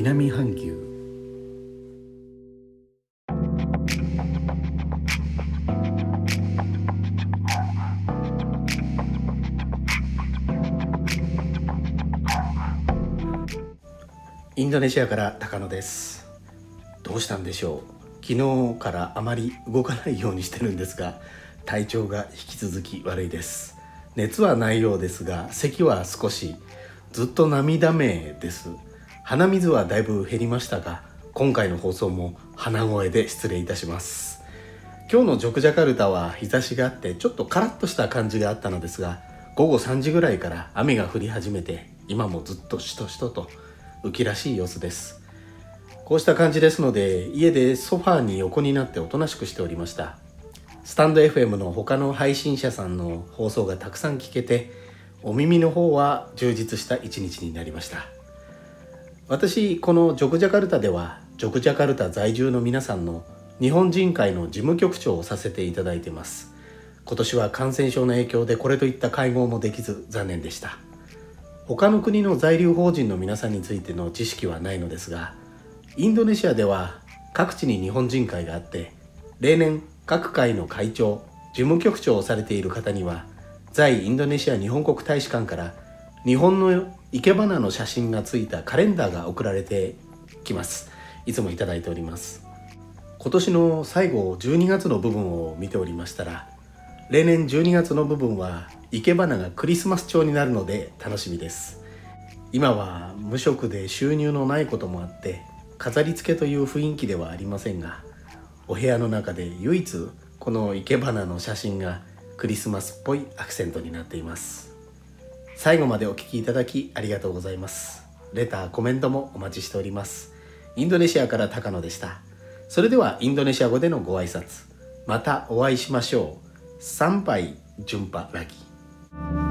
南半球。インドネシアから高野です。どうしたんでしょう？昨日からあまり動かないようにしてるんですが体調が引き続き悪いです。熱はないようですが咳は少しずっと涙目です。鼻水はだいぶ減りましたが今回の放送も鼻声で失礼いたします。今日のジョクジャカルタは日差しがあってちょっとカラッとした感じがあったのですが午後3時ぐらいから雨が降り始めて今もずっとしとしとと浮きらしい様子です。こうした感じですので家でソファーに横になっておとなしくしておりました。スタンド FM の他の配信者さんの放送がたくさん聞けてお耳の方は充実した一日になりました。私このジョクジャカルタではジョクジャカルタ在住の皆さんの日本人会の事務局長をさせていただいてます。今年は感染症の影響でこれといった会合もできず残念でした。他の国の在留邦人の皆さんについての知識はないのですがインドネシアでは各地に日本人会があって例年各会の会長事務局長をされている方には在インドネシア日本国大使館から日本の生け花の写真がついたカレンダーが送られてきます。いつもいただいております。今年の最後12月の部分を見ておりましたら例年12月の部分は生け花がクリスマス調になるので楽しみです。今は無職で収入のないこともあって飾り付けという雰囲気ではありませんがお部屋の中で唯一この生け花の写真がクリスマスっぽいアクセントになっています。最後までお聴きいただきありがとうございます。レターコメントもお待ちしております。インドネシアから高野でした。それではインドネシア語でのご挨拶。またお会いしましょう。参拝順波ラギ